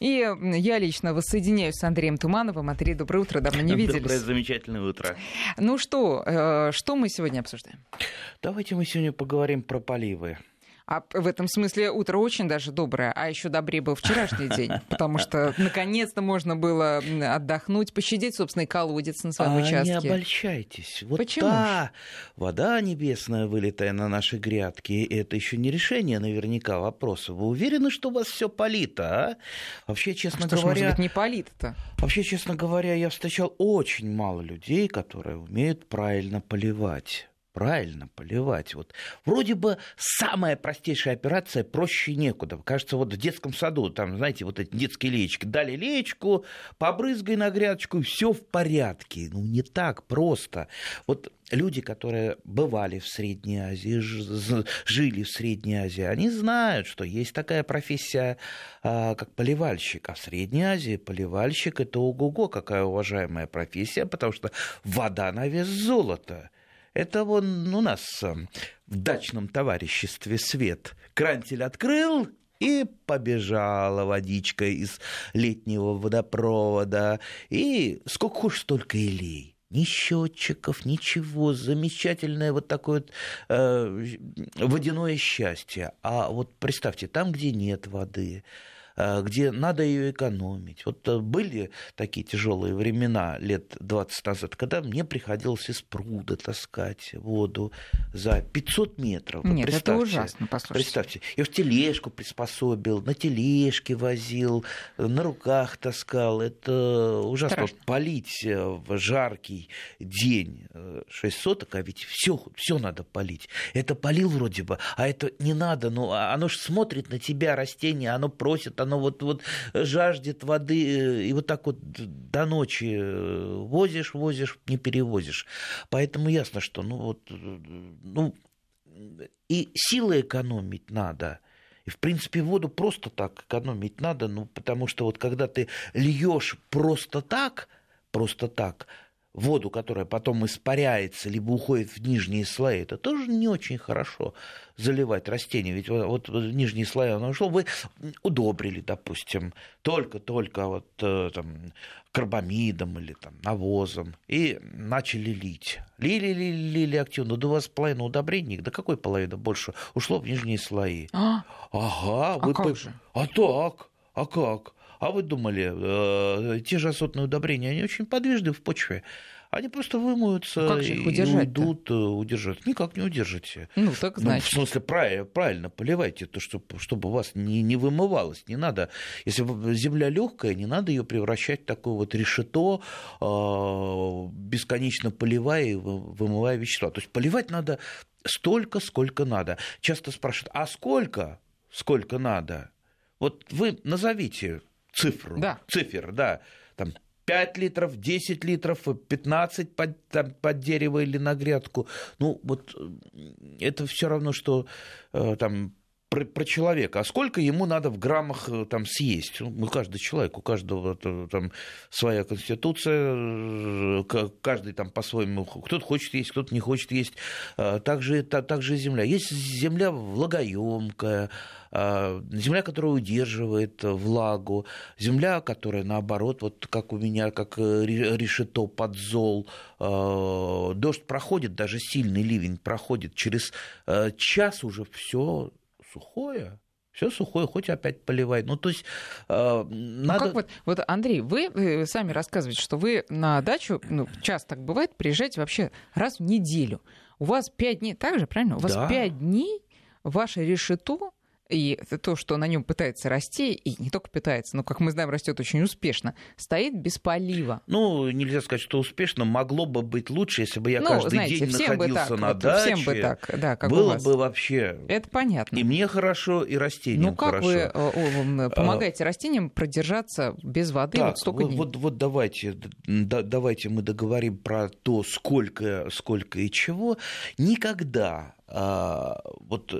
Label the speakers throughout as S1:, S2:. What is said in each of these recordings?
S1: И я лично воссоединяюсь с Андреем Тумановым. Андрей, доброе утро, давно не виделись.
S2: Доброе, замечательное утро.
S1: Ну что, э, что мы сегодня обсуждаем?
S2: Давайте мы сегодня поговорим про поливы.
S1: А в этом смысле утро очень даже доброе, а еще добрее был вчерашний день, потому что наконец-то можно было отдохнуть, пощадить собственный колодец на своем
S2: а
S1: участке.
S2: Не обольщайтесь. Вот
S1: Почему?
S2: та вода небесная, вылетая на наши грядки, это еще не решение наверняка вопроса. Вы уверены, что у вас все полито, а? Вообще, честно
S1: а что
S2: говоря...
S1: Ж, может быть, не полито-то?
S2: Вообще, честно говоря, я встречал очень мало людей, которые умеют правильно поливать правильно поливать. Вот вроде бы самая простейшая операция проще некуда. Кажется, вот в детском саду, там, знаете, вот эти детские леечки. Дали леечку, побрызгай на грядочку, все в порядке. Ну, не так просто. Вот люди, которые бывали в Средней Азии, жили в Средней Азии, они знают, что есть такая профессия, а, как поливальщик. А в Средней Азии поливальщик – это ого-го, какая уважаемая профессия, потому что вода на вес золота – это вон у нас э, в дачном товариществе свет. Крантель открыл, и побежала водичка из летнего водопровода. И сколько хочешь, столько и лей. Ни счетчиков, ничего. Замечательное вот такое вот э, водяное счастье. А вот представьте, там, где нет воды, где надо ее экономить. Вот э, были такие тяжелые времена лет 20 назад, когда мне приходилось из пруда таскать воду за 500 метров.
S1: Нет, это ужасно,
S2: послушайте. Представьте, я в тележку приспособил, на тележке возил, на руках таскал. Это ужасно. Страшно. Полить э, в жаркий день 6 соток, а ведь все, все надо полить. Это полил вроде бы, а это не надо. Ну, оно же смотрит на тебя, растение, оно просит, оно оно вот, вот жаждет воды, э, и вот так вот до ночи э, возишь, возишь, не перевозишь. Поэтому ясно, что ну вот, э, ну, и силы экономить надо. И, в принципе, воду просто так экономить надо, ну, потому что вот когда ты льешь просто так, просто так, воду, которая потом испаряется, либо уходит в нижние слои, это тоже не очень хорошо заливать растения. Ведь вот, вот нижние слои оно ушло, вы удобрили, допустим, только-только вот э, там карбамидом или там навозом, и начали лить. Лили, лили, лили активно. Да у вас половина удобрений, да какой половина больше, ушло в нижние слои.
S1: А?
S2: Ага.
S1: А вы как по... же?
S2: А так, а как? А вы думали, э, те же азотные удобрения, они очень подвижны в почве. Они просто вымоются ну, и уйдут, э, удержать. Никак не удержите.
S1: Ну, так значит.
S2: Ну, в смысле, правильно, правильно поливайте, то, чтобы, чтобы у вас не, не вымывалось. Не надо, если земля легкая, не надо ее превращать в такое вот решето, э, бесконечно поливая и вымывая вещества. То есть поливать надо столько, сколько надо. Часто спрашивают, а сколько? Сколько надо? Вот вы назовите цифру,
S1: да.
S2: цифр, да, там 5 литров, 10 литров, 15 под, там, под дерево или на грядку. Ну, вот это все равно, что э, там про, про человека, а сколько ему надо в граммах э, там съесть. Ну, каждый человек, у каждого там своя конституция, э, каждый там по-своему, кто-то хочет есть, кто-то не хочет есть. А, также, также земля. Есть земля влагоемкая, а, земля, которая удерживает влагу, земля, которая наоборот, вот как у меня, как э, решето под зол, а, дождь проходит, даже сильный ливень проходит, через час уже все сухое, все сухое, хоть опять поливай. Ну, то есть э,
S1: ну, надо... как вот, вот, Андрей, вы, вы сами рассказываете, что вы на дачу, ну, часто так бывает, приезжаете вообще раз в неделю. У вас пять дней, так же, правильно? У вас пять да. дней ваше решето и то, что на нем пытается расти, и не только пытается, но, как мы знаем, растет очень успешно, стоит без полива.
S2: Ну, нельзя сказать, что успешно. Могло бы быть лучше, если бы я ну, каждый знаете, день находился так, на вот, даче.
S1: Всем бы так, да, как
S2: было бы вообще.
S1: Это понятно.
S2: И мне хорошо, и растениям
S1: Ну, как
S2: хорошо.
S1: вы э, а, помогаете растениям продержаться без воды
S2: так,
S1: вот столько дней?
S2: Вот, вот давайте, да, давайте мы договорим про то, сколько, сколько и чего. Никогда а, вот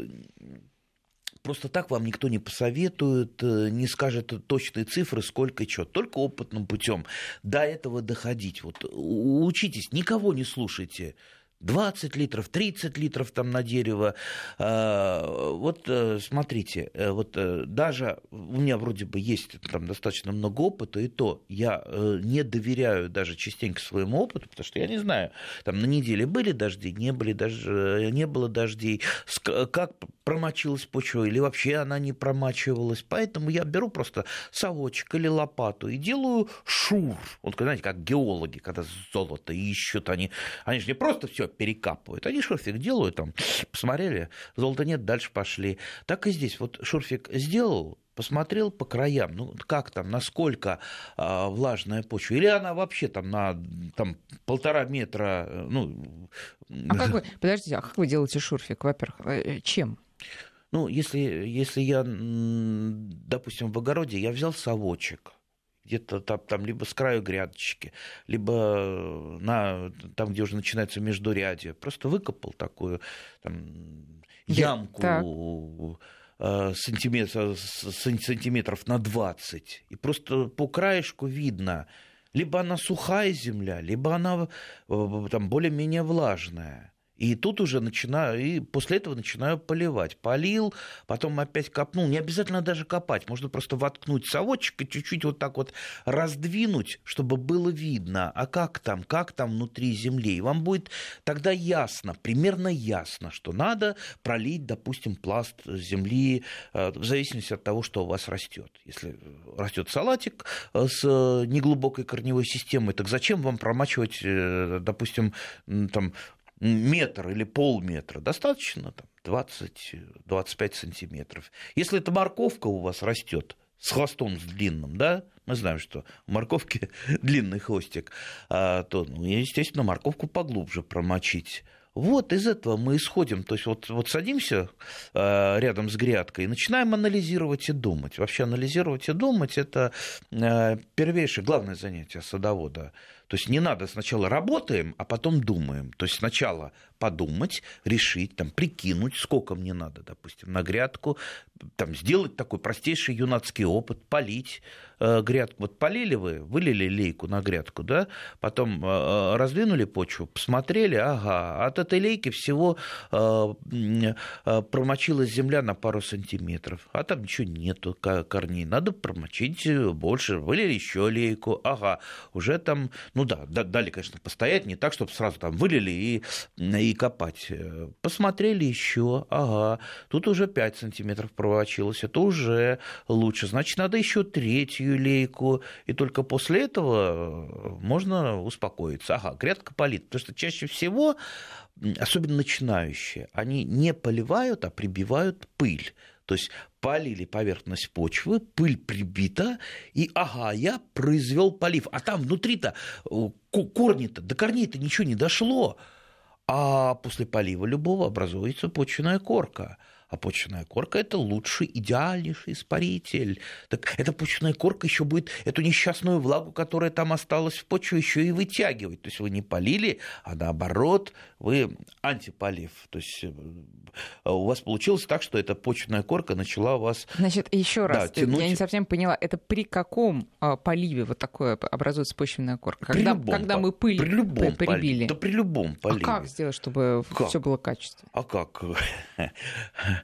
S2: просто так вам никто не посоветует, э, не скажет точные цифры, сколько и что. Только опытным путем до этого доходить. Вот учитесь, никого не слушайте. 20 литров, 30 литров там на дерево. А, вот э, смотрите, э, вот э, даже у меня вроде бы есть там достаточно много опыта, и то я не доверяю даже частенько своему опыту, потому что я не знаю, там на неделе были дожди, не, были даже, не было дождей, как промочилась почва или вообще она не промачивалась. Поэтому я беру просто совочек или лопату и делаю шур. Вот, знаете, как геологи, когда золото ищут, они, они же не просто все перекапывают. Они шурфик делают, там, посмотрели, золота нет, дальше пошли. Так и здесь. Вот шурфик сделал, посмотрел по краям, ну как там, насколько а, влажная почва, или она вообще там на там, полтора метра, ну...
S1: А как вы, подождите, а как вы делаете шурфик, во-первых, э, чем?
S2: Ну, если, если я, допустим, в огороде, я взял совочек, где-то там, там либо с краю грядочки, либо на, там, где уже начинается междурядье. Просто выкопал такую там, ямку так. Э, сантиметр, сантиметров на 20. И просто по краешку видно, либо она сухая земля, либо она э, там более-менее влажная. И тут уже начинаю, и после этого начинаю поливать. Полил, потом опять копнул. Не обязательно даже копать, можно просто воткнуть совочек и чуть-чуть вот так вот раздвинуть, чтобы было видно, а как там, как там внутри земли. И вам будет тогда ясно, примерно ясно, что надо пролить, допустим, пласт земли э, в зависимости от того, что у вас растет. Если растет салатик э, с неглубокой корневой системой, так зачем вам промачивать, э, допустим, там метр или полметра, достаточно там 20-25 сантиметров. Если эта морковка у вас растет с хвостом с длинным, да, мы знаем, что у морковки длинный хвостик, а, то, ну, естественно, морковку поглубже промочить. Вот из этого мы исходим. То есть вот, вот садимся э, рядом с грядкой и начинаем анализировать и думать. Вообще анализировать и думать – это э, первейшее, главное занятие садовода. То есть не надо сначала работаем, а потом думаем. То есть сначала подумать, решить, там, прикинуть, сколько мне надо, допустим, на грядку, там, сделать такой простейший юнацкий опыт, полить э, грядку. Вот полили вы, вылили лейку на грядку, да, потом э, э раздвинули почву, посмотрели, ага, от этой лейки всего э, э, промочилась земля на пару сантиметров, а там ничего нету корней, надо промочить больше, вылили еще лейку, ага, уже там, ну да, дали, конечно, постоять, не так, чтобы сразу там вылили и, и и копать. Э, посмотрели еще, ага, тут уже 5 сантиметров проволочилось, это уже лучше. Значит, надо еще третью лейку, и только после этого э, можно успокоиться. Ага, грядка полит. Потому что чаще всего, особенно начинающие, они не поливают, а прибивают пыль. То есть полили поверхность почвы, пыль прибита, и ага, я произвел полив. А там внутри-то э, корни-то, до корней-то ничего не дошло а после полива любого образуется почвенная корка а почвенная корка – это лучший, идеальнейший испаритель. Так эта почвенная корка еще будет эту несчастную влагу, которая там осталась в почве, еще и вытягивать. То есть вы не полили, а наоборот, вы антиполив. То есть э, у вас получилось так, что эта почвенная корка начала вас
S1: Значит, еще раз, да, тянуть... я не совсем поняла, это при каком а, поливе вот такое образуется почвенная корка? Когда, любом, когда мы пыль при любом прибили?
S2: Да при любом поливе.
S1: А как сделать, чтобы все было качественно?
S2: А как?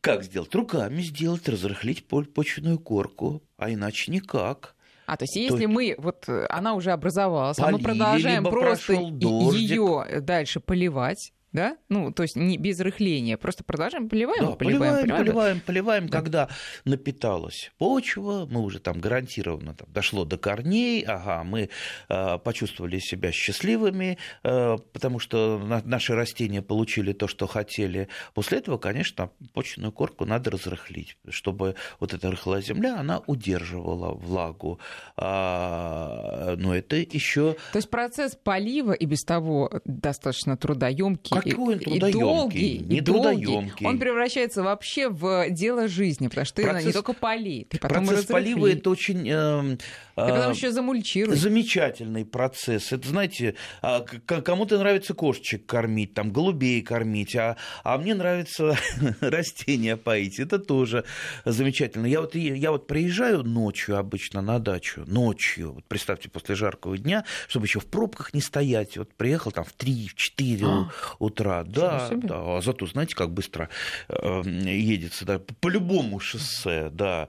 S2: Как сделать? Руками сделать, разрыхлить почвенную корку, а иначе никак.
S1: А, то есть, если то... мы, вот она уже образовалась, Полили, а мы продолжаем просто ее дальше поливать, да? Ну, то есть не без рыхления, просто продолжаем, поливаем,
S2: да, поливаем, поливаем, поливаем, поливаем, да. когда напиталась почва, мы уже там гарантированно там, дошло до корней, ага, мы э, почувствовали себя счастливыми, э, потому что на, наши растения получили то, что хотели. После этого, конечно, почвенную корку надо разрыхлить, чтобы вот эта рыхлая земля, она удерживала влагу. А, но это еще...
S1: То есть процесс полива и без того достаточно трудоемкий
S2: Какой он трудоемкий?
S1: долгий,
S2: не
S1: и
S2: трудоемкий.
S1: Он превращается вообще в дело жизни, потому что Процесс... ты не только полей, ты потом
S2: Процесс полива это очень... Э,
S1: ты потом еще замульчируешь.
S2: Замечательный процесс. Это, знаете, а, кому-то нравится кошечек кормить, там, голубей кормить, а, а мне нравится растения поить. Это тоже замечательно. Я вот, я вот приезжаю ночью обычно на дачу, ночью, вот представьте, после жаркого дня, чтобы еще в пробках не стоять. Вот приехал там в 3-4 а, утра. Да, да. А зато знаете, как быстро э, едется да, по любому шоссе, да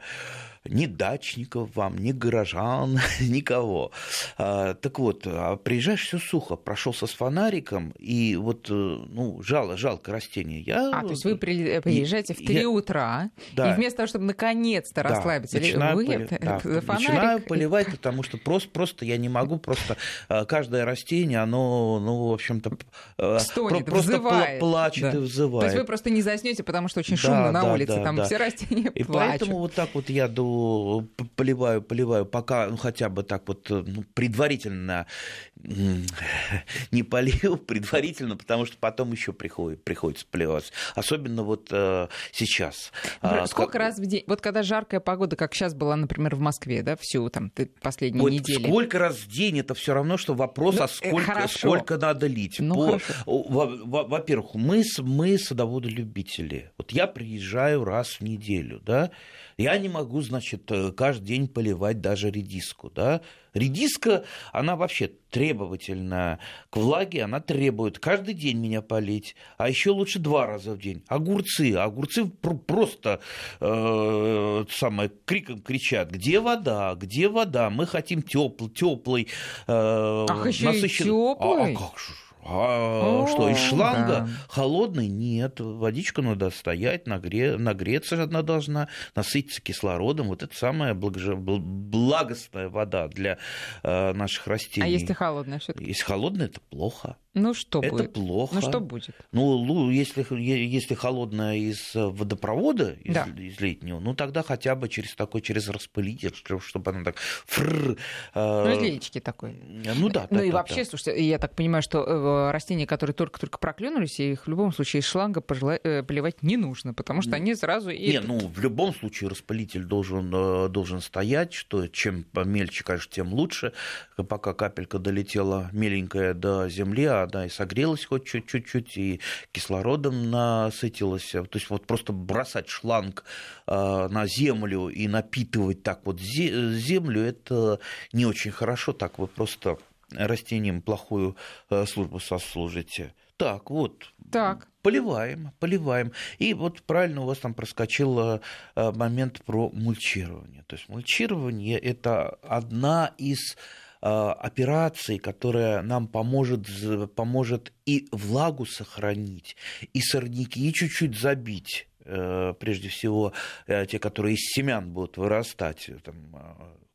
S2: ни дачников вам, ни горожан, никого. А, так вот, а приезжаешь, все сухо, прошелся с фонариком, и вот, э, ну, жало, жалко растение. Я,
S1: а, то есть вы приезжаете в 3 я, утра, да. и вместо того, чтобы наконец-то да, расслабиться,
S2: начинаю,
S1: вы
S2: поли... да, фонарик... начинаю поливать, потому что просто, просто я не могу, просто э, каждое растение, оно, ну, в общем-то,
S1: э, Стонет, просто взывает.
S2: плачет да. и взывает. То
S1: есть вы просто не заснете, потому что очень шумно да, на улице, да, там да. все растения и
S2: плачут. И поэтому вот так вот я до поливаю, поливаю, пока, ну, хотя бы так вот э, ну, предварительно не полил, предварительно, потому что потом еще приходит, приходится поливать. Особенно вот э, сейчас.
S1: А, сколько как... раз в день? Вот когда жаркая погода, как сейчас была, например, в Москве, да, всю там последние вот недели.
S2: Сколько раз в день, это все равно, что вопрос, ну, а сколько, сколько надо лить. Ну, По... Во-первых, мы, мы садоводы-любители. Вот я приезжаю раз в неделю, да, я не могу, значит, э, каждый день поливать даже редиску. Да? Редиска, она вообще требовательна к влаге, она требует каждый день меня полить, а еще лучше два раза в день. Огурцы, огурцы просто э, самое, криком кричат, где вода, где вода, мы хотим теплый, теплый,
S1: э, Ах, еще насыщен... и теплый?
S2: А, а как же? А О, что, из шланга да. холодный? Нет. Водичку надо стоять, нагре... нагреться она должна, насытиться кислородом. Вот это самая благо... благостная вода для э, наших растений. А
S1: если холодная все-таки?
S2: Если холодная, это плохо.
S1: Ну что
S2: это
S1: будет?
S2: Это плохо.
S1: Ну что будет?
S2: Ну, если, если холодная из э, водопровода, из, да. из летнего, ну тогда хотя бы через такой, через распылитель, чтобы она так... Фррр,
S1: э... Ну, леечки такой.
S2: Ну да.
S1: Ну
S2: да,
S1: и
S2: да,
S1: вообще,
S2: да.
S1: слушайте, я так понимаю, что э, растения, которые только-только проклюнулись, их в любом случае из шланга э, поливать не нужно, потому что они сразу...
S2: Не, ну в любом случае распылитель должен, должен стоять, что чем мельче, конечно, тем лучше. Пока капелька долетела меленькая до земли, а да, и согрелась хоть чуть-чуть, и кислородом насытилась. То есть вот просто бросать шланг а, на землю и напитывать так вот землю, это не очень хорошо, так вы просто растениям плохую э, службу сослужите. Так, вот.
S1: Так.
S2: Поливаем, поливаем. И вот правильно у вас там проскочил э, момент про мульчирование. То есть мульчирование – это одна из Э, операции, которая нам поможет, поможет и влагу сохранить, и сорняки, чуть-чуть забить э, прежде всего э, те, которые из семян будут вырастать, там,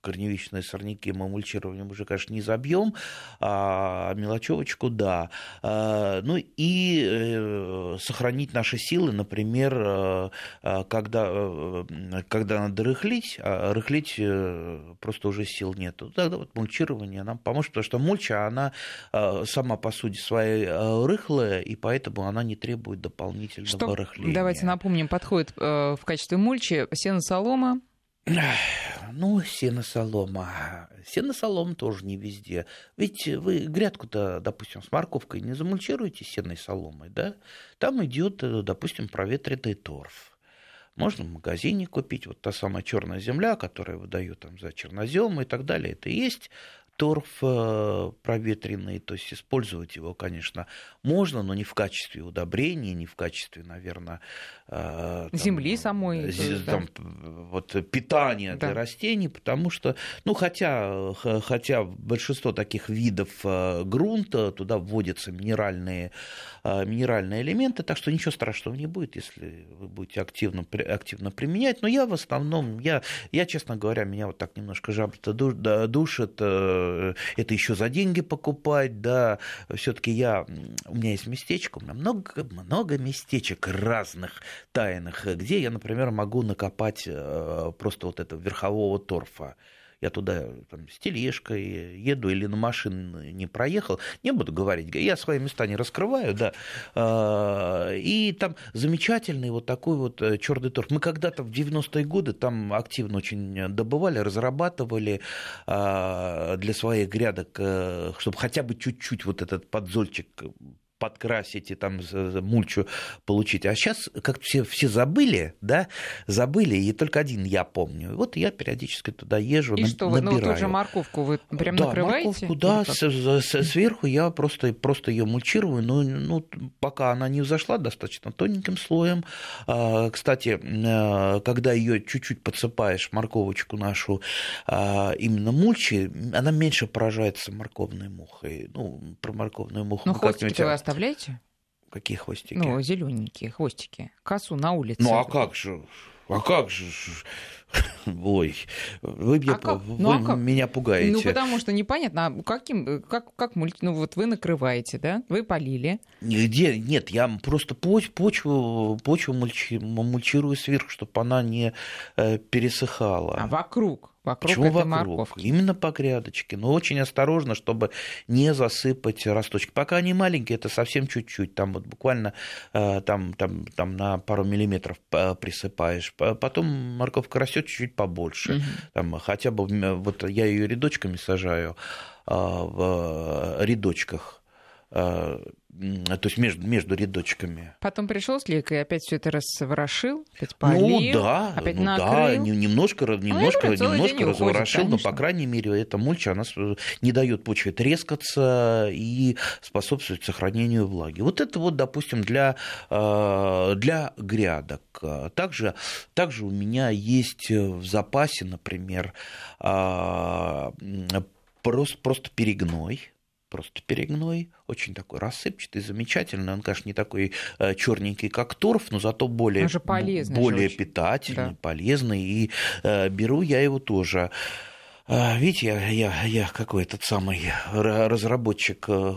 S2: корневищные сорняки мы мульчированием уже, конечно, не забьем, а мелочевочку, да. А, ну и э, сохранить наши силы, например, э, э, когда, когда надо рыхлить, а рыхлить просто уже сил нет. Тогда вот мульчирование нам поможет, потому что мульча, она сама по сути своей рыхлая, и поэтому она не требует дополнительного что, рыхления.
S1: Давайте напомним, подходит в качестве мульчи сено-солома,
S2: ну, сено-солома. Сено-солома тоже не везде. Ведь вы грядку-то, допустим, с морковкой не замульчируете сеной соломой, да? Там идет, допустим, проветренный торф. Можно в магазине купить вот та самая черная земля, которая выдают там за чернозем и так далее. Это есть торф э, проветренный, то есть использовать его, конечно, можно, но не в качестве удобрения, не в качестве, наверное,
S1: э, там, земли самой,
S2: там, да? вот питания да. для растений, потому что, ну, хотя, хотя большинство таких видов э, грунта туда вводятся минеральные, минеральные элементы, так что ничего страшного не будет, если вы будете активно, активно применять. Но я в основном, я, я честно говоря, меня вот так немножко жаба-то душит Э, это еще за деньги покупать, да, все-таки я, у меня есть местечко, у меня много, много местечек разных тайных, где я, например, могу накопать э, просто вот этого верхового торфа я туда там, с тележкой еду или на машине не проехал, не буду говорить, я свои места не раскрываю, да, а, и там замечательный вот такой вот э, черный торф. Мы когда-то в 90-е годы там активно очень добывали, разрабатывали а, для своих грядок, э, чтобы хотя бы чуть-чуть вот этот подзольчик подкрасить и там мульчу получить. А сейчас как все, все забыли, да, забыли, и только один я помню. Вот я периодически туда езжу,
S1: И
S2: на,
S1: что, вы,
S2: набираю.
S1: ну, ту же морковку вы прям
S2: да,
S1: накрываете?
S2: Морковку, да, с, с, сверху я просто, просто ее мульчирую, но ну, пока она не взошла достаточно тоненьким слоем. А, кстати, э, когда ее чуть-чуть подсыпаешь, морковочку нашу, а, именно мульчи, она меньше поражается морковной мухой. Ну, про морковную муху
S1: ну, хвостики вы оставляете?
S2: Какие хвостики?
S1: Ну, зелененькие хвостики. Косу на улице.
S2: Ну, а как же? А как же? Ой, вы, меня, а вы ну, а как? меня пугаете.
S1: Ну, потому что непонятно, а каким, как, как мульти... Ну, вот вы накрываете, да? Вы полили.
S2: Нигде, нет, я просто поч, почву, почву мульчи, мульчирую сверху, чтобы она не э, пересыхала.
S1: А вокруг? Вокруг
S2: Почему
S1: этой
S2: вокруг?
S1: морковки.
S2: Именно по грядочке. Но очень осторожно, чтобы не засыпать росточки. Пока они маленькие, это совсем чуть-чуть. Там вот буквально э, там, там, там на пару миллиметров присыпаешь. Потом морковка растет чуть-чуть побольше. Угу. Там, хотя бы вот я ее рядочками сажаю а, в рядочках а, то есть между, между рядочками.
S1: Потом пришел Слик и опять все это разворошил, опять полил,
S2: ну да,
S1: опять
S2: ну
S1: накрыл.
S2: да, немножко, немножко, ну, немножко разворошил, уходит, но по крайней мере эта мульча она не дает почве трескаться и способствует сохранению влаги. Вот это вот, допустим, для, э, для грядок. Также, также у меня есть в запасе, например, э, просто, просто перегной просто перегной, очень такой рассыпчатый, замечательный. Он, конечно, не такой э, черненький, как торф, но зато более, более питательный, да. полезный. И э, беру я его тоже видите, я, я, я какой этот самый разработчик, э,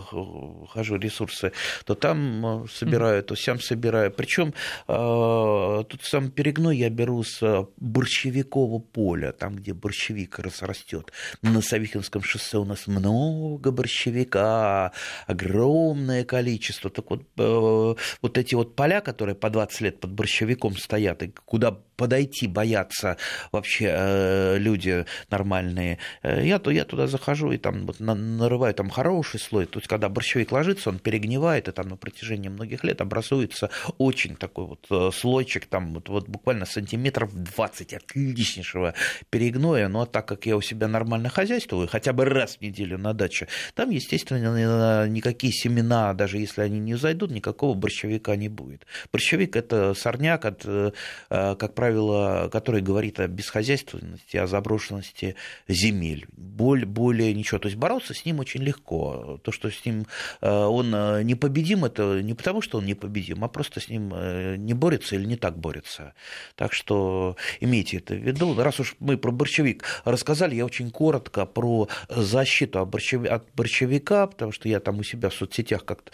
S2: хожу ресурсы, то там э, собираю, то сам собираю. Причем э, тут сам перегной я беру с борщевикового поля, там, где борщевик растет. На Савихинском шоссе у нас много борщевика, огромное количество. Так вот, вот эти вот поля, которые по 20 лет под борщевиком стоят, и куда подойти боятся вообще люди нормальные, разные. Э, я, я туда захожу и там вот нарываю там хороший слой. То есть, когда борщевик ложится, он перегнивает, и там на протяжении многих лет образуется очень такой вот э, слойчик, там вот, вот буквально сантиметров 20 отличнейшего перегноя. А так как я у себя нормально хозяйствую, хотя бы раз в неделю на даче, там, естественно, никакие семена, даже если они не зайдут, никакого борщевика не будет. Борщевик – это сорняк, от, э, как правило, который говорит о бесхозяйственности, о заброшенности земель. Боль, более ничего. То есть бороться с ним очень легко. То, что с ним э, он э, непобедим, это не потому, что он непобедим, а просто с ним э, не борется или не так борется. Так что имейте это в виду. Раз уж мы про борщевик рассказали, я очень коротко про защиту от борщевика, потому что я там у себя в соцсетях как-то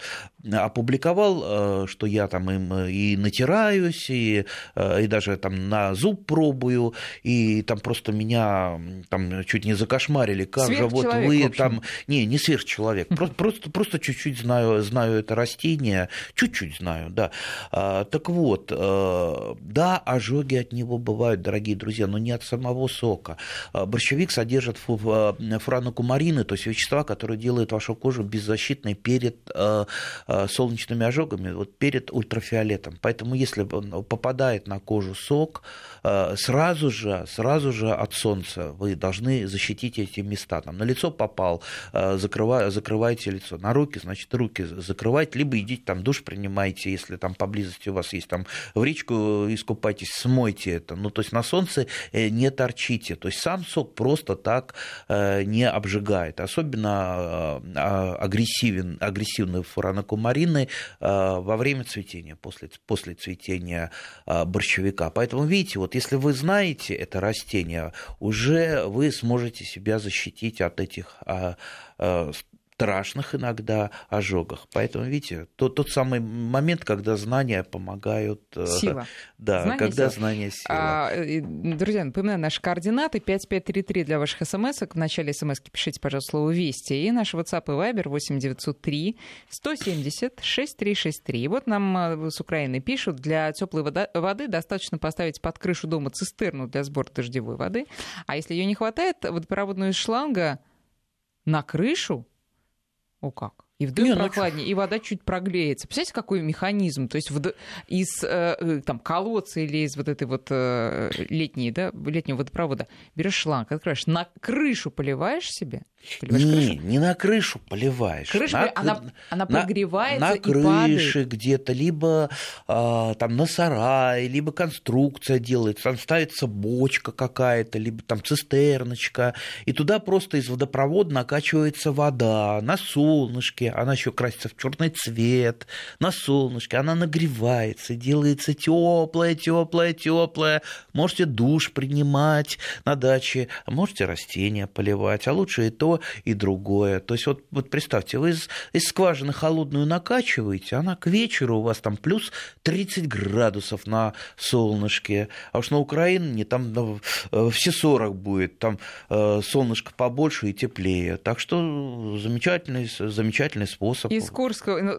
S2: опубликовал, что я там им и натираюсь, и, и даже там на зуб пробую, и там просто меня там чуть не закошмарили, как же вот вы там... Не, не сверхчеловек, просто, просто, просто чуть-чуть знаю, знаю это растение, чуть-чуть знаю, да. А, так вот, э, да, ожоги от него бывают, дорогие друзья, но не от самого сока. А, борщевик содержит фуранокумарины, то есть вещества, которые делают вашу кожу беззащитной перед э, э, солнечными ожогами, вот перед ультрафиолетом. Поэтому если попадает на кожу сок, сразу же, сразу же от солнца вы должны защитить эти места. Там, на лицо попал, э, закрывай, закрывайте лицо. На руки, значит, руки закрывайте, либо идите там душ принимайте, если там поблизости у вас есть там в речку искупайтесь, смойте это. Ну, то есть на солнце э, не торчите. То есть сам сок просто так э, не обжигает. Особенно а, агрессивен, агрессивны фуранокумарины во время цветения, после, после цветения борщевика. Поэтому, видите, вот если вы знаете это растение, уже вы сможете себя защитить от этих а, а, страшных иногда ожогах. Поэтому, видите, тот, тот самый момент, когда знания помогают...
S1: Э, сила.
S2: Да, знания когда сила. знания сила. А,
S1: друзья, напоминаю, наши координаты 5533 для ваших смс -ок. В начале смс пишите, пожалуйста, слово «Вести». И наш WhatsApp и Viber 8903 170 6363. И вот нам э, с Украины пишут, для теплой воды достаточно поставить под крышу дома цистерну для сбора дождевой воды. А если ее не хватает, водопроводную шланга на крышу? О как? И в дым прохладнее, и вода чуть прогреется. Представляете, какой механизм? То есть из э, э, там, колодца или из вот этой вот э, летней, да, летнего водопровода берешь шланг, открываешь, на крышу поливаешь себе,
S2: Поливаешь не, крышу? не на крышу поливаешь.
S1: Крыша, на, она, она прогревается
S2: на,
S1: на
S2: крыше где-то, либо а, там на сарае, либо конструкция делается, там ставится бочка какая-то, либо там цистерночка, и туда просто из водопровода накачивается вода на солнышке, она еще красится в черный цвет, на солнышке, она нагревается, делается теплая, теплая, теплая. Можете душ принимать на даче, можете растения поливать, а лучше и то, и другое. То есть вот, вот представьте, вы из, из скважины холодную накачиваете, она к вечеру у вас там плюс 30 градусов на солнышке, а уж на Украине там ну, все 40 будет, там э, солнышко побольше и теплее. Так что замечательный, замечательный способ.
S1: Из Курска ну,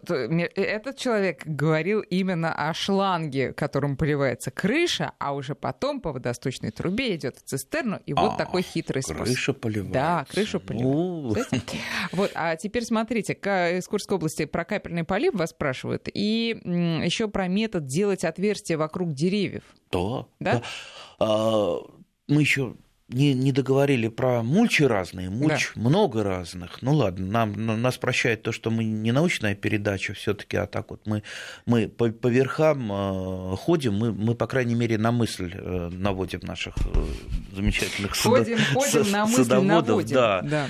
S1: этот человек говорил именно о шланге, которым поливается крыша, а уже потом по водосточной трубе идет в цистерну, и вот а, такой хитрый
S2: способ. Крыша поливается.
S1: Да, крышу поливается. Вот, а теперь смотрите, из Курской области про капельный полив вас спрашивают, и еще про метод делать отверстия вокруг деревьев.
S2: Да. Да? А, мы еще не, не договорили про мульчи разные, мульч да. много разных. Ну ладно, нам, нас прощает то, что мы не научная передача все-таки, а так вот мы, мы по, по верхам э, ходим, мы, мы, по крайней мере, на мысль э, наводим наших э, замечательных
S1: ходим, садо, ходим, на мысль садоводов. Наводим.
S2: Да, да.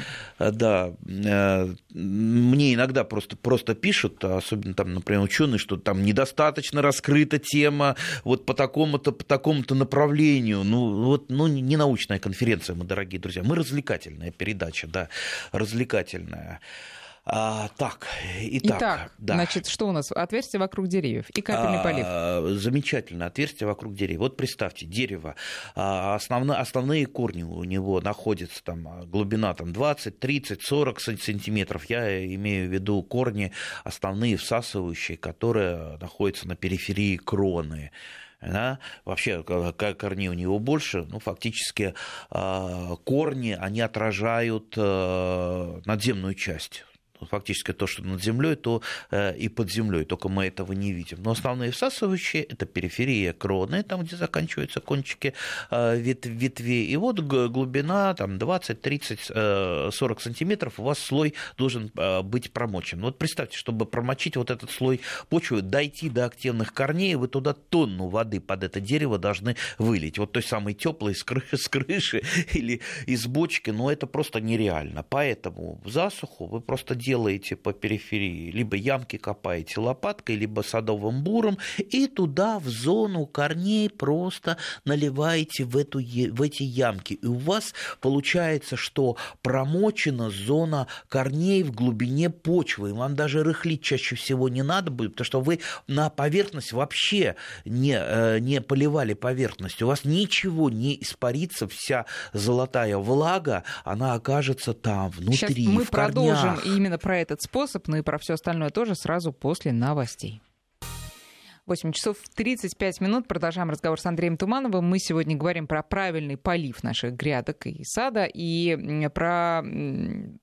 S2: Да. Э, мне иногда просто, просто пишут, особенно там, например, ученые, что там недостаточно раскрыта тема вот по такому-то, по такому-то направлению. Ну, вот, ну, не научная конференция, мы, дорогие друзья. Мы развлекательная передача, да, развлекательная. А, так, итак, итак
S1: да. значит, что у нас? Отверстие вокруг деревьев и капельный а, полив.
S2: Замечательно, отверстие вокруг деревьев. Вот представьте, дерево, а, основные, основные корни у него находятся, там, а, глубина там, 20, 30, 40 сантиметров. Я имею в виду корни основные всасывающие, которые находятся на периферии кроны да, вообще корней у него больше, ну, фактически корни, они отражают надземную часть фактически то, что над землей, то э, и под землей, только мы этого не видим. Но основные всасывающие – это периферия кроны, там, где заканчиваются кончики э, ветвей, и вот глубина там, 20, 30, 40 сантиметров, у вас слой должен э, быть промочен. Вот представьте, чтобы промочить вот этот слой почвы, дойти до активных корней, вы туда тонну воды под это дерево должны вылить. Вот той самой теплой с крыши, с крыши или из бочки, но это просто нереально. Поэтому в засуху вы просто делаете делаете по периферии, либо ямки копаете лопаткой, либо садовым буром, и туда в зону корней просто наливаете в, эту, в эти ямки. И у вас получается, что промочена зона корней в глубине почвы. И вам даже рыхлить чаще всего не надо будет, потому что вы на поверхность вообще не, э, не поливали поверхность. У вас ничего не испарится, вся золотая влага, она окажется там, внутри, Сейчас
S1: мы
S2: в
S1: продолжим именно про этот способ, но и про все остальное тоже сразу после новостей. 8 часов 35 минут. Продолжаем разговор с Андреем Тумановым. Мы сегодня говорим про правильный полив наших грядок и сада и про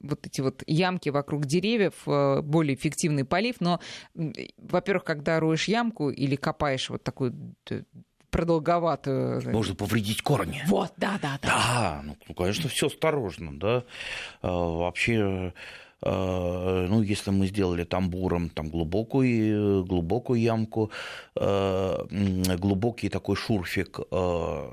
S1: вот эти вот ямки вокруг деревьев, э, более эффективный полив. Но, во-первых, когда роешь ямку или копаешь вот такую продолговатую.
S2: Можно повредить корни.
S1: Вот, да, да, да.
S2: Да, ну, конечно, все осторожно, да. А, вообще Э, ну, если мы сделали тамбуром там глубокую, глубокую ямку, э, глубокий такой шурфик э,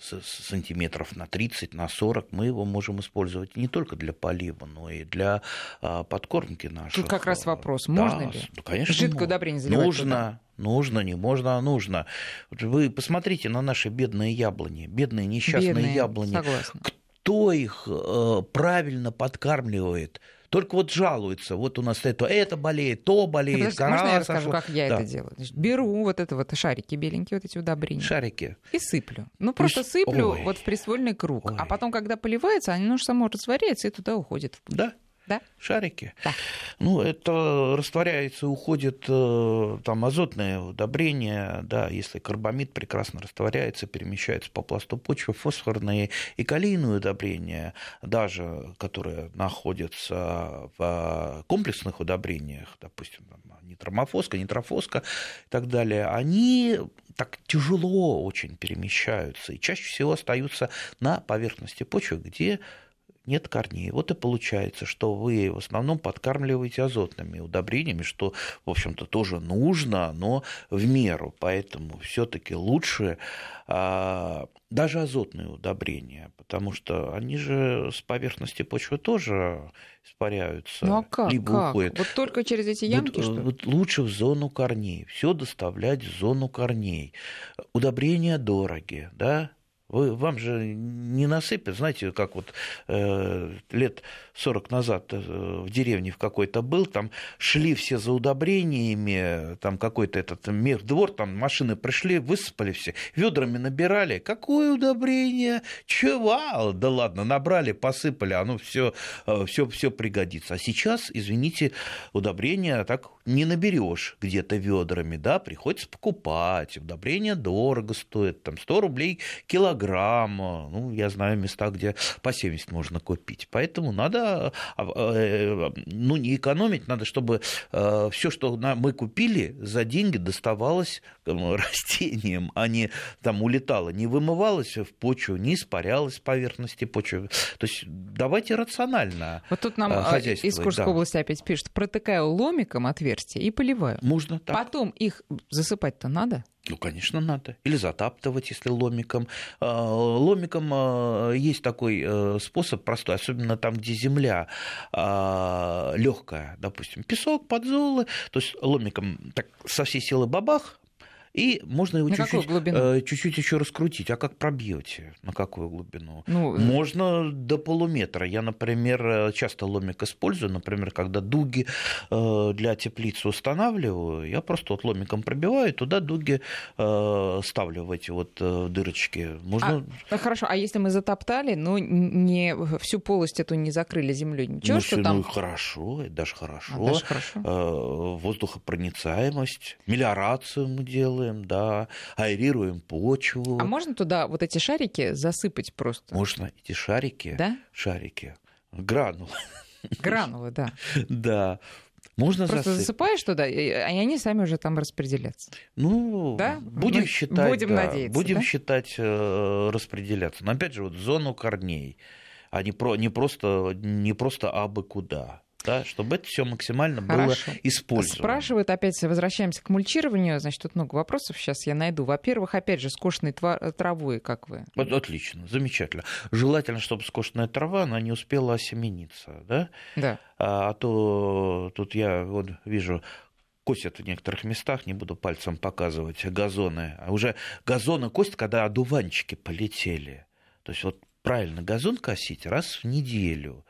S2: сантиметров на 30, на 40, мы его можем использовать не только для полива, но и для подкормки наших.
S1: Тут как раз вопрос, можно да, ли?
S2: Конечно,
S1: Жидкое удобрение заливать
S2: Нужно, туда? Нужно, не можно, а нужно. Вы посмотрите на наши бедные яблони, бедные несчастные
S1: бедные,
S2: яблони.
S1: Согласна
S2: кто их э, правильно подкармливает? Только вот жалуются, вот у нас это, это болеет, то болеет,
S1: Подожди, можно я расскажу, как я да. это делаю? Значит, беру вот это вот шарики беленькие, вот эти удобрения.
S2: Шарики.
S1: И сыплю. Ну, просто Пусть... сыплю Ой. вот в присвольный круг. Ой. А потом, когда поливается, оно же само растворяется и туда уходит.
S2: Да,
S1: да?
S2: шарики.
S1: Да.
S2: Ну, это растворяется, уходит э, там азотное удобрение, да, если карбамид прекрасно растворяется, перемещается по пласту почвы, фосфорные и калийные удобрения, даже которые находятся в комплексных удобрениях, допустим, нитромофоска, нитрофоска и так далее, они так тяжело очень перемещаются и чаще всего остаются на поверхности почвы, где нет корней. Вот и получается, что вы в основном подкармливаете азотными удобрениями, что, в общем-то, тоже нужно, но в меру. Поэтому все-таки лучше а, даже азотные удобрения, потому что они же с поверхности почвы тоже испаряются,
S1: ну, а как,
S2: либо
S1: как?
S2: уходят.
S1: Вот только через эти ямки,
S2: вот,
S1: что
S2: вот лучше в зону корней, все доставлять в зону корней. Удобрения дороги, да, вы, вам же не насыпят, знаете, как вот э, лет 40 назад э, в деревне в какой-то был, там шли все за удобрениями, там какой-то этот двор, там машины пришли, высыпали все, ведрами набирали. Какое удобрение? Чего? Да ладно, набрали, посыпали, оно все, э, все, все пригодится. А сейчас, извините, удобрения так не наберешь где-то ведрами, да, приходится покупать. Удобрения дорого стоят, там 100 рублей килограмм килограмма. Ну, я знаю места, где по 70 можно купить. Поэтому надо, а, э, ну, не экономить, надо, чтобы э, все, что мы купили, за деньги доставалось растениям, а не там улетало, не вымывалось в почву, не испарялось с поверхности почвы. То есть давайте рационально
S1: Вот тут нам э, из Курской да. области опять пишут, протыкаю ломиком отверстие и поливаю.
S2: Можно так.
S1: Потом их засыпать-то надо?
S2: Ну, конечно, надо. Или затаптывать, если ломиком. А, ломиком а, есть такой э, способ простой, особенно там, где земля а, легкая, допустим, песок, подзолы, то есть ломиком так со всей силы бабах, и можно его чуть-чуть, э, чуть-чуть еще раскрутить. А как пробьете? На какую глубину? Ну, э, можно до полуметра. Я, например, э, часто ломик использую. Например, когда дуги для теплицы устанавливаю, я просто вот ломиком пробиваю, туда дуги ставлю в эти вот дырочки. Можно...
S1: А, хорошо, а если мы затоптали, но не всю полость эту не закрыли землей, ничего, ну, что там...
S2: Ну, хорошо, даже хорошо. А, даже хорошо. Воздухопроницаемость, мелиорацию мы делаем делаем, да, аэрируем почву.
S1: А можно туда вот эти шарики засыпать просто?
S2: Можно эти шарики,
S1: да?
S2: шарики, гранулы.
S1: Гранулы, да.
S2: Да. Можно
S1: Просто засыпать. засыпаешь туда, и они сами уже там распределятся.
S2: Ну,
S1: да?
S2: будем ну, считать.
S1: Будем
S2: да,
S1: надеяться.
S2: Будем
S1: да?
S2: считать э, распределяться. Но опять же, вот зону корней, а не, про, не, просто, не просто абы куда да, чтобы это все максимально Хорошо. было использовано.
S1: Спрашивают, опять возвращаемся к мульчированию, значит, тут много вопросов сейчас я найду. Во-первых, опять же, скошенной травой, как вы?
S2: Вот, отлично, замечательно. Желательно, чтобы скошенная трава, она не успела осемениться, да?
S1: Да.
S2: А, а то тут я вот вижу косят в некоторых местах, не буду пальцем показывать, газоны. А уже газоны косят, когда одуванчики полетели. То есть вот правильно газон косить раз в неделю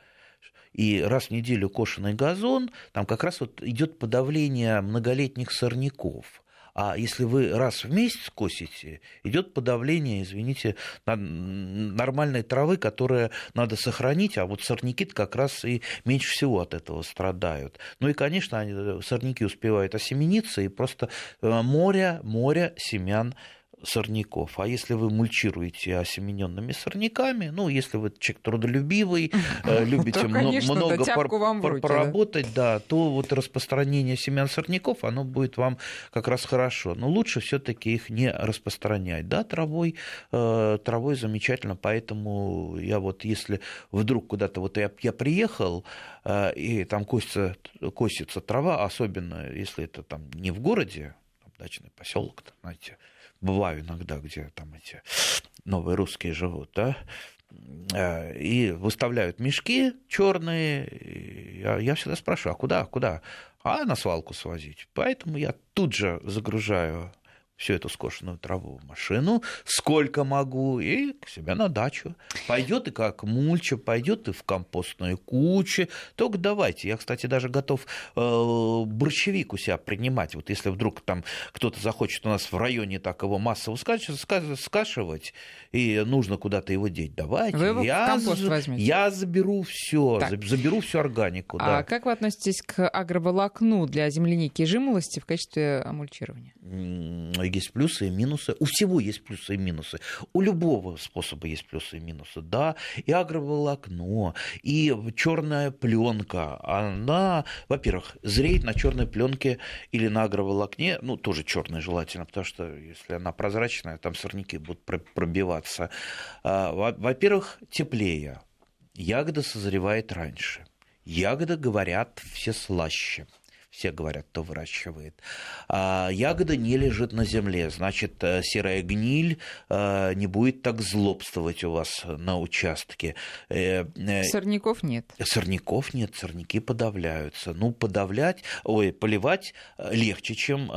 S2: и раз в неделю кошеный газон, там как раз вот идет подавление многолетних сорняков. А если вы раз в месяц косите, идет подавление, извините, нормальной травы, которая надо сохранить, а вот сорняки как раз и меньше всего от этого страдают. Ну и, конечно, сорняки успевают осемениться, и просто э, море, море семян сорняков. А если вы мульчируете осемененными сорняками, ну, если вы человек трудолюбивый, любите много поработать, да, то вот распространение семян сорняков, оно будет вам как раз хорошо. Но лучше все-таки их не распространять. Да, травой, э, травой замечательно, поэтому я вот если вдруг куда-то вот я, я приехал, э, и там косится, косится трава, особенно если это там не в городе, дачный поселок, знаете, бываю иногда, где там эти новые русские живут, да, э, и выставляют мешки черные. Я, я всегда спрашиваю, а куда, куда? А на свалку свозить. Поэтому я тут же загружаю всю эту скошенную траву в машину, сколько могу, и к себе на дачу. Пойдет и как мульча, пойдет и в компостную кучу. Только давайте. Я, кстати, даже готов э, борщевик у себя принимать. Вот если вдруг там кто-то захочет у нас в районе так его массово скашивать, и нужно куда-то его деть, давайте.
S1: Вы его
S2: я,
S1: возьмете.
S2: я заберу все, заберу всю органику.
S1: А да. как вы относитесь к агроволокну для земляники и жимолости в качестве мульчирования?
S2: Есть плюсы и минусы. У всего есть плюсы и минусы. У любого способа есть плюсы и минусы. Да, и агроволокно, и черная пленка. Она, во-первых, зреет на черной пленке или на агроволокне, ну, тоже черная желательно, потому что если она прозрачная, там сорняки будут пробиваться. А, во-первых, теплее. Ягода созревает раньше. Ягода, говорят, все слаще все говорят, кто выращивает. А ягода не лежит на земле, значит, э, серая гниль э, не будет так злобствовать у вас на участке.
S1: Э, сорняков нет.
S2: Сорняков нет, сорняки подавляются. Ну, подавлять, ой, поливать легче, чем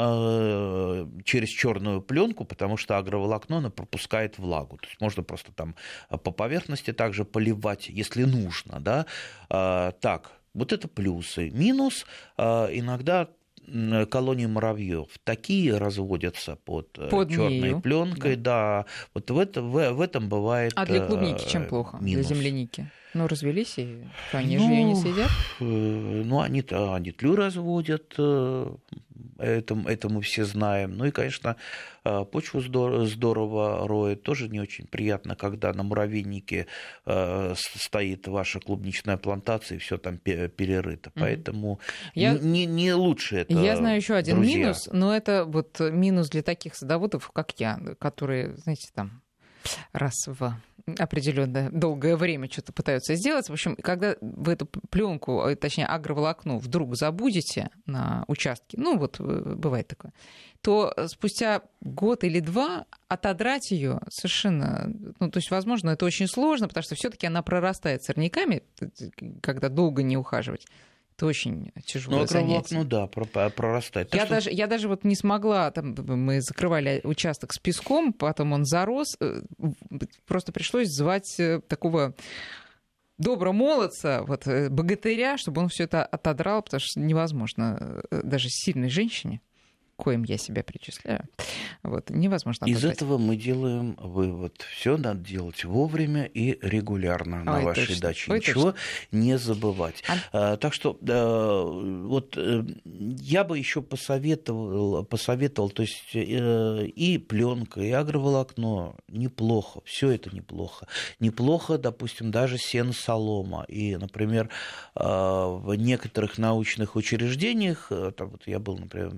S2: через черную пленку, потому что агроволокно оно пропускает влагу. То есть можно просто там по поверхности также поливать, если нужно, да. А, так, вот это плюсы. Минус а, иногда колонии муравьев такие разводятся под, э, под черной пленкой, да. да. Вот в, это, в, в этом бывает.
S1: А для клубники чем плохо? Минус. Для земляники? Ну, развелись, и они ну, же ее не съедят?
S2: Э, ну, они, они тлю разводят, э, это, это мы все знаем. Ну и, конечно, э, почву здорово, здорово роет. Тоже не очень приятно, когда на муравейнике э, стоит ваша клубничная плантация, и все там перерыто. Поэтому я, не, не лучше это.
S1: Я знаю еще один друзья. минус, но это вот минус для таких садоводов, как я, которые, знаете, там раз в определенное долгое время что-то пытаются сделать. В общем, когда вы эту пленку, э, точнее агроволокно, вдруг забудете на участке, ну вот э, бывает такое, то спустя год или два отодрать ее совершенно, ну то есть, возможно, это очень сложно, потому что все-таки она прорастает сорняками, когда долго не ухаживать. Это очень тяжелое ну, занятие.
S2: Ну да, прорастает.
S1: Я, что... даже, я даже вот не смогла, там, мы закрывали участок с песком, потом он зарос, э, просто пришлось звать э, такого доброго молодца, вот, э, богатыря, чтобы он все это отодрал, потому что невозможно даже сильной женщине коим я себя причисляю, вот, невозможно
S2: Из этого мы делаем вывод. Все надо делать вовремя и регулярно на Ой, вашей точно. даче. Ой, Ничего точно. не забывать. А... А, так что а, вот э, я бы еще посоветовал, посоветовал, то есть э, и пленка, и агроволокно неплохо, все это неплохо. Неплохо, допустим, даже сено солома. И, например, в некоторых научных учреждениях, э, там вот я был, например,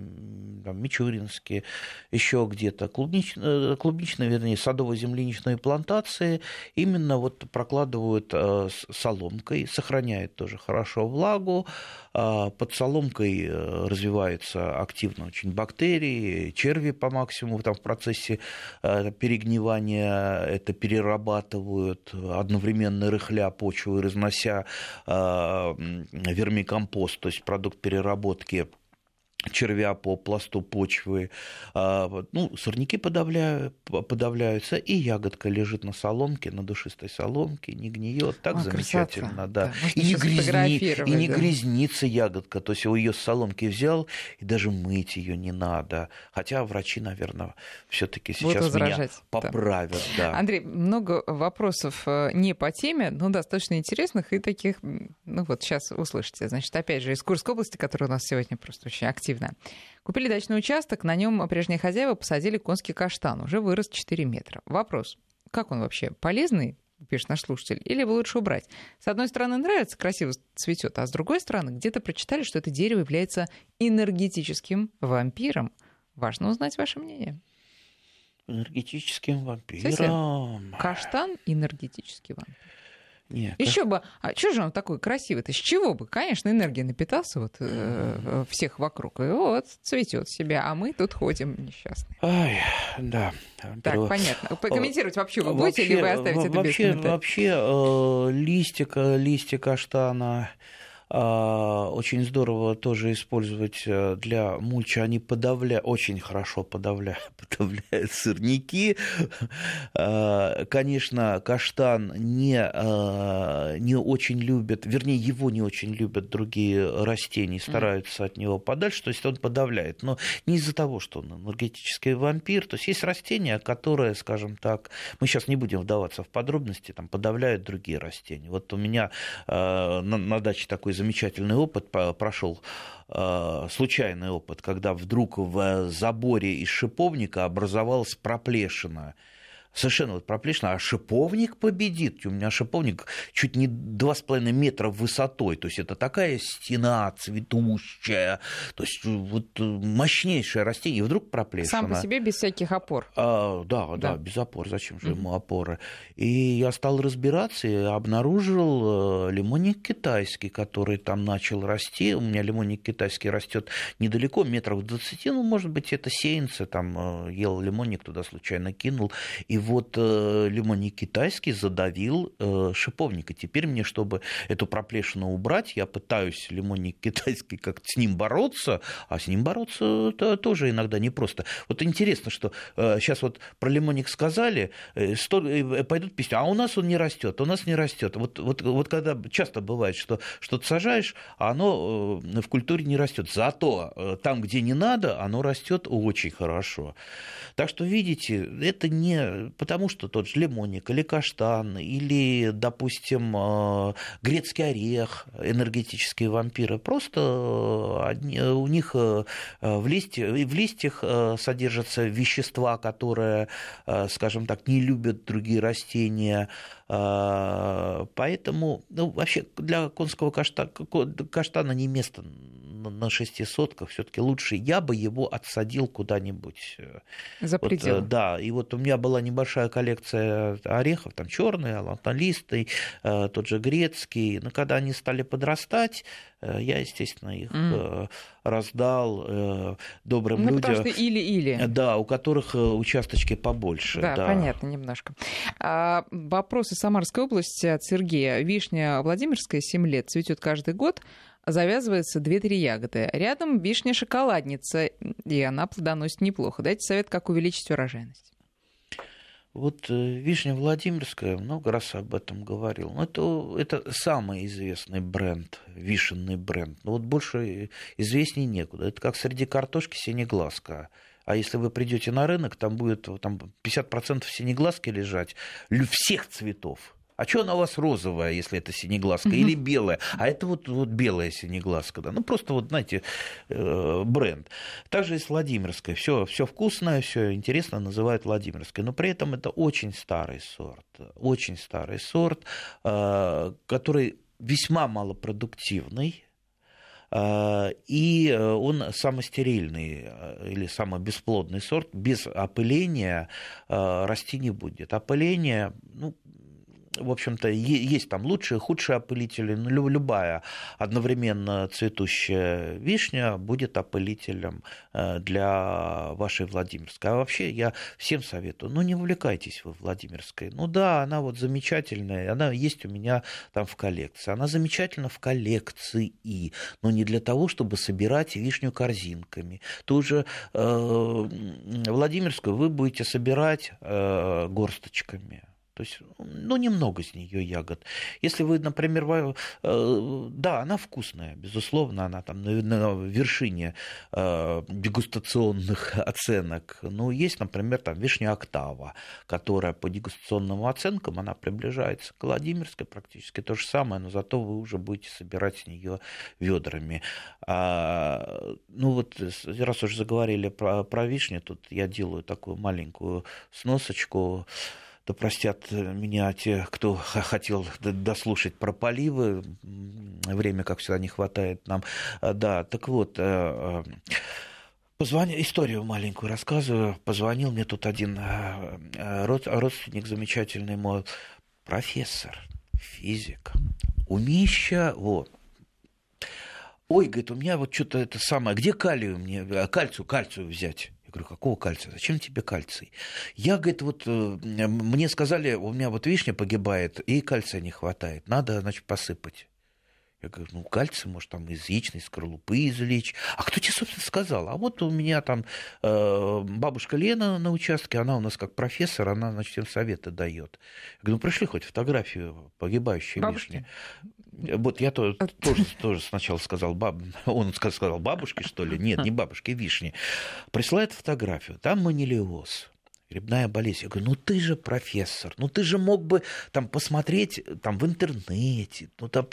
S2: там, Мичуринске, еще где-то, клубничные, клубничные, вернее, садово-земляничные плантации. Именно вот прокладывают э, соломкой, сохраняют тоже хорошо влагу, а под соломкой э, развиваются активно очень бактерии, черви по максимуму. Там в процессе э, перегнивания это перерабатывают, одновременно рыхля почву и разнося вермикомпост, то есть продукт переработки червя по пласту почвы, а, ну, сорняки подавляют, подавляются, и ягодка лежит на соломке, на душистой соломке, не гниет, так О, замечательно, красота. да. да и, не грязни, и не да. грязнится ягодка, то есть его ее с соломки взял, и даже мыть ее не надо. Хотя врачи, наверное, все-таки сейчас меня поправят. Да.
S1: Да. Андрей, много вопросов э, не по теме, но достаточно интересных и таких, ну вот сейчас услышите. Значит, опять же, из Курской области, которая у нас сегодня просто очень активно активно. Купили дачный участок, на нем прежние хозяева посадили конский каштан, уже вырос 4 метра. Вопрос, как он вообще полезный, пишет наш слушатель, или его лучше убрать? С одной стороны, нравится, красиво цветет, а с другой стороны, где-то прочитали, что это дерево является энергетическим вампиром. Важно узнать ваше мнение.
S2: Энергетическим вампиром.
S1: Каштан энергетический вампир. Нет. Еще бы, а что же он такой красивый-то? С чего бы? Конечно, энергия напитался вот э, всех вокруг. И вот цветет себя, а мы тут ходим несчастные.
S2: Ай, да.
S1: Так, Перво... понятно. Комментировать вообще вы будете вообще, или вы оставите это
S2: вообще,
S1: без
S2: Вообще, э, листик, листик каштана очень здорово тоже использовать э, для мульча. Они подавляют, очень хорошо подавляют, подавляют сорняки. А, конечно, каштан не, а, не очень любит, вернее, его не очень любят другие растения, стараются от него подальше, то есть он подавляет. Но не из-за того, что он энергетический вампир. То есть есть растения, которые, скажем так, мы сейчас не будем вдаваться в подробности, там подавляют другие растения. Вот у меня на, на даче такой замечательный опыт прошел, э, случайный опыт, когда вдруг в заборе из шиповника образовалась проплешина совершенно вот проплешина, а шиповник победит. У меня шиповник чуть не 2,5 метра высотой, то есть это такая стена цветущая, то есть вот мощнейшее растение, и вдруг проплешина.
S1: Сам по себе без всяких опор.
S2: А, да, да, да, без опор, зачем же ему опоры. И я стал разбираться и обнаружил э, лимонник китайский, который там начал расти. У меня лимонник китайский растет недалеко, метров 20, ну, может быть, это сеянцы, там э, ел лимонник, туда случайно кинул, и вот э, лимонник китайский задавил э, шиповник. И теперь мне, чтобы эту проплешину убрать, я пытаюсь лимонник китайский как-то с ним бороться, а с ним бороться -то тоже иногда непросто. Вот интересно, что э, сейчас вот про лимонник сказали, э, сто, э, пойдут песни, а у нас он не растет, у нас не растет. Вот, вот, вот когда часто бывает, что что-то сажаешь, а оно э, в культуре не растет. Зато э, там, где не надо, оно растет очень хорошо. Так что, видите, это не потому, что тот же лимонник или каштан, или, допустим, э, грецкий орех, энергетические вампиры, просто э, у них э, в, листе, в листьях содержатся вещества, которые, скажем так, не любят другие растения, Поэтому, ну, вообще для конского каштана, каштана не место на шести сотках, все-таки лучше я бы его отсадил куда-нибудь.
S1: Э, За вот, пределы.
S2: Да, и вот у меня была небольшая коллекция орехов, там черные, ланталистый, э, тот же грецкий. Но когда они стали подрастать, э, я, естественно, их mm. раздал добрым ну, людям.
S1: Потому что или-или.
S2: Да, у которых участочки побольше.
S1: Да, да. понятно немножко. А, вопрос из Самарской области от Сергея. Вишня Владимирская 7 лет, цветет каждый год завязывается 2-3 ягоды. Рядом вишня-шоколадница, и она плодоносит неплохо. Дайте совет, как увеличить урожайность.
S2: Вот э, Вишня Владимирская, много раз об этом говорил. Ну, это, это самый известный бренд, вишенный бренд. Но вот больше известней некуда. Это как среди картошки синеглазка. А если вы придете на рынок, там будет там, 50% синеглазки лежать всех цветов. А что она у вас розовая, если это синеглазка, или белая? А это вот, вот белая синеглазка, да. Ну, просто вот, знаете, э, бренд. Также и с Владимирской. Все, все вкусное, все интересно называют Владимирской. Но при этом это очень старый сорт. Очень старый сорт, э, который весьма малопродуктивный. Э, и он самостерильный или самобесплодный сорт, без опыления расти не будет. Опыление, ну, в общем-то, есть там лучшие, худшие опылители, но любая одновременно цветущая вишня будет опылителем э, для вашей Владимирской. А вообще я всем советую, ну не увлекайтесь вы Владимирской. Ну да, она вот замечательная, она есть у меня там в коллекции. Она замечательна в коллекции, но не для того, чтобы собирать вишню корзинками. Ту же э, Владимирскую вы будете собирать э, горсточками то есть, ну, немного с нее ягод. Если вы, например, э, да, она вкусная, безусловно, она там на вершине э, дегустационных оценок. Но есть, например, там вишня октава, которая по дегустационным оценкам, она приближается к Владимирской практически то же самое, но зато вы уже будете собирать с нее ведрами. А, ну вот, раз уже заговорили про, про вишню, тут я делаю такую маленькую сносочку да простят меня те, кто хотел дослушать про поливы. Время, как всегда, не хватает нам. А, да, так вот, э, э, Позвонил, историю маленькую рассказываю. Позвонил мне тут один э, родственник замечательный мой, профессор, физик, умища, вот. Ой, говорит, у меня вот что-то это самое, где калию мне, кальцию, кальцию взять? Говорю, какого кальция? Зачем тебе кальций? Я, говорит, вот э, мне сказали, у меня вот вишня погибает, и кальция не хватает. Надо, значит, посыпать. Я говорю, ну, кальций, может, там из яичной скорлупы извлечь. А кто тебе, собственно, сказал? А вот у меня там э, бабушка Лена на участке, она у нас как профессор, она, значит, всем советы дает. Я говорю, ну, пришли хоть фотографию погибающей Бабушки? вишни. Вот я то, тоже, тоже сначала сказал, баб... он сказал бабушке, что ли? Нет, не бабушке, вишни. Присылает фотографию, там манилиоз грибная болезнь. Я говорю, ну ты же профессор, ну ты же мог бы там посмотреть там в интернете, ну там,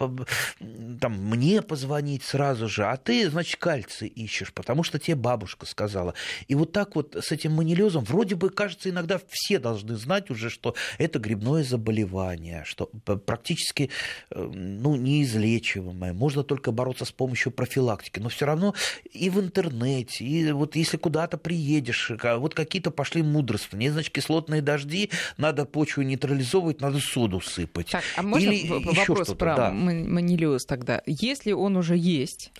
S2: там мне позвонить сразу же, а ты, значит, кальций ищешь, потому что тебе бабушка сказала. И вот так вот с этим манилезом вроде бы, кажется, иногда все должны знать уже, что это грибное заболевание, что практически э, ну, неизлечиваемое, можно только бороться с помощью профилактики, но все равно и в интернете, и вот если куда-то приедешь, вот какие-то пошли мудрости, просто. Не, значит, кислотные дожди, надо почву нейтрализовывать, надо соду сыпать.
S1: Так, а можно Или вопрос про да. манилиоз тогда? Если он уже есть,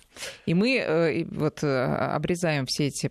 S1: и мы э, вот э, обрезаем все эти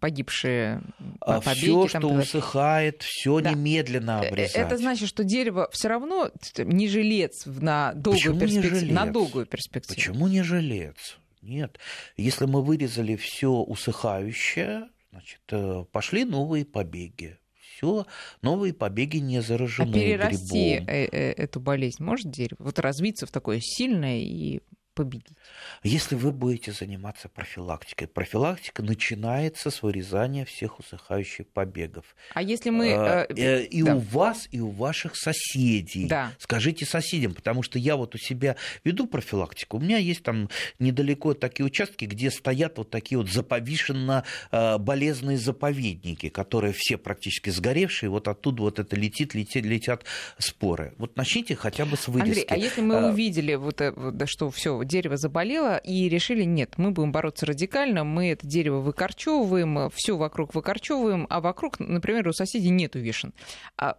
S1: погибшие
S2: а побеги. Все, что там, усыхает, все да. немедленно э, обрезать.
S1: Это значит, что дерево все равно не жилец на долгую перспективу. На долгую перспективу.
S2: Почему не жилец? Нет. Если мы вырезали все усыхающее, Значит, э, пошли новые побеги. Все, новые побеги не заражены а
S1: перерасти
S2: грибом.
S1: Э, э, эту болезнь может дерево? Вот развиться в такое сильное и победить?
S2: Если вы будете заниматься профилактикой, профилактика начинается с вырезания всех усыхающих побегов.
S1: А если мы... А,
S2: э, и да. у вас, и у ваших соседей. Да. Скажите соседям, потому что я вот у себя веду профилактику, у меня есть там недалеко такие участки, где стоят вот такие вот заповишенно болезные заповедники, которые все практически сгоревшие, вот оттуда вот это летит, летит, летят споры. Вот начните хотя бы с вырезки.
S1: Андрей, а если мы увидели, вот, что все дерево заболело, и решили, нет, мы будем бороться радикально, мы это дерево выкорчевываем, все вокруг выкорчевываем, а вокруг, например, у соседей нету вишен. А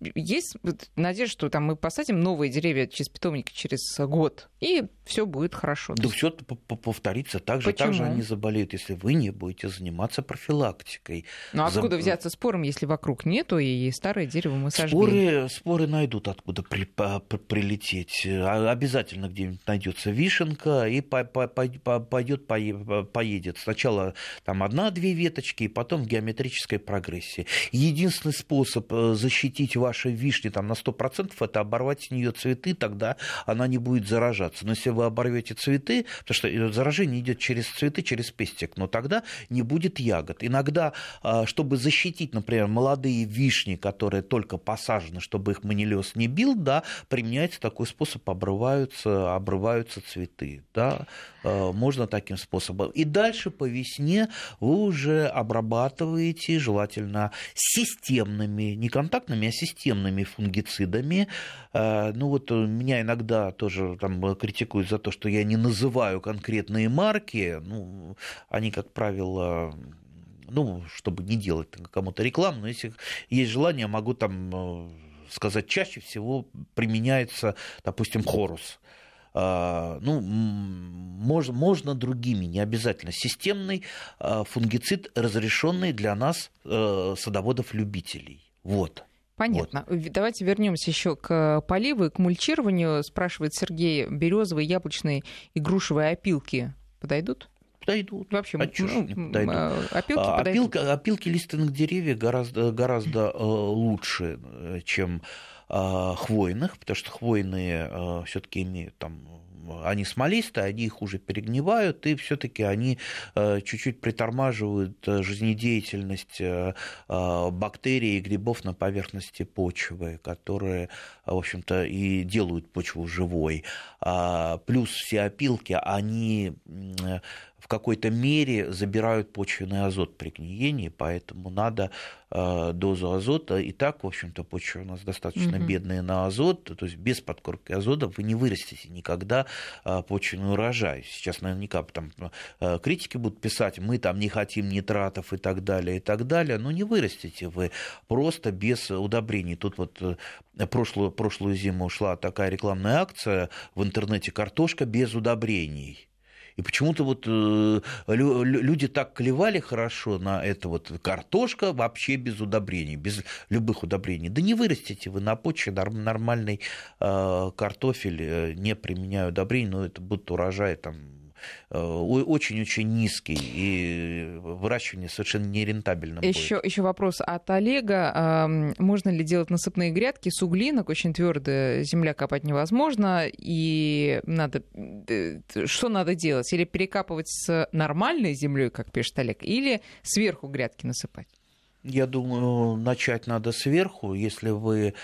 S1: есть надежда, что там мы посадим новые деревья через питомники через год, и все будет хорошо.
S2: Да все повторится так же, так же они заболеют, если вы не будете заниматься профилактикой.
S1: Ну а откуда За... взяться спором, если вокруг нету, и старое дерево мы сожгли?
S2: Споры, споры найдут, откуда при, по, прилететь. А, обязательно где-нибудь найдется вишенка, и по, по, по, пойдет, по, поедет. Сначала там одна-две веточки, и потом в геометрической прогрессии. Единственный способ э, защитить ваши вишни там, на 100% это оборвать с нее цветы, тогда она не будет заражаться. Но если вы оборвете цветы, потому что заражение идет через цветы, через пестик, но тогда не будет ягод. Иногда, а, чтобы защитить, например, молодые вишни, которые только посажены, чтобы их манилиоз не бил, да, применяется такой способ, обрываются, обрываются цветы. Да, а, можно таким способом. И дальше по весне вы уже обрабатываете, желательно системными, не контактными, а системными фунгицидами. А, ну вот меня иногда тоже там критикуют за то, что я не называю конкретные марки. Ну, они, как правило, ну, чтобы не делать кому-то рекламу, но если есть желание, могу там э, сказать, чаще всего применяется, допустим, хорус. А, ну, можно, можно другими, не обязательно. Системный а, фунгицид, разрешенный для нас, э, садоводов-любителей. Вот.
S1: Понятно. Вот. Давайте вернемся еще к поливу и к мульчированию. Спрашивает Сергей, березовые, яблочные и грушевые опилки подойдут?
S2: Подойдут.
S1: Вообще, а ну, подойдут?
S2: А, опилки, а, подойдут? Опилка, опилки лиственных деревьев гораздо, гораздо э, лучше, э, чем хвойных, потому что хвойные э, все-таки имеют там они смолистые, они их уже перегнивают, и все-таки они э, чуть-чуть притормаживают жизнедеятельность бактерий и грибов на поверхности почвы, которые, в общем-то, и делают почву живой. А, плюс все опилки, они в какой-то мере забирают почвенный азот при гниении, поэтому надо э, дозу азота. И так, в общем-то, почва у нас достаточно угу. бедная на азот, то есть без подкормки азота вы не вырастите никогда э, почвенный урожай. Сейчас наверняка там э, критики будут писать, мы там не хотим нитратов и так далее, и так далее, но не вырастите вы просто без удобрений. Тут вот прошлую, прошлую зиму ушла такая рекламная акция в интернете «Картошка без удобрений». И почему-то вот э, люди так клевали хорошо на это вот картошка вообще без удобрений, без любых удобрений. Да не вырастите вы на почве нормальный э, картофель, э, не применяя удобрений, но это будет урожай там очень-очень низкий, и выращивание совершенно нерентабельно
S1: еще, Еще вопрос от Олега. Можно ли делать насыпные грядки с углинок? Очень твердая земля копать невозможно, и надо... Э, что надо делать? Или перекапывать с нормальной землей, как пишет Олег, или сверху грядки насыпать?
S2: Я думаю, начать надо сверху, если вы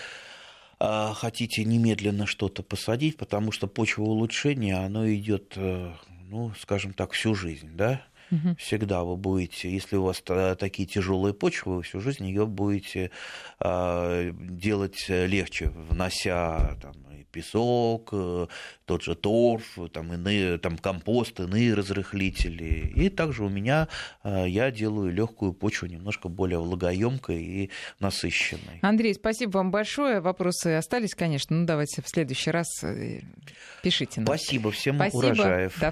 S2: а, хотите немедленно что-то посадить, потому что почвоулучшение, оно идет э, ну, скажем так, всю жизнь, да, угу. всегда вы будете, если у вас такие тяжелые почвы, вы всю жизнь ее будете э, делать легче, внося там, песок, э, тот же торф, там, иные, там компост, иные разрыхлители. И также у меня э, я делаю легкую почву немножко более влагоемкой и насыщенной.
S1: Андрей, спасибо вам большое. Вопросы остались, конечно. Ну, давайте в следующий раз э, пишите нам.
S2: Спасибо всем спасибо. урожаев.
S1: До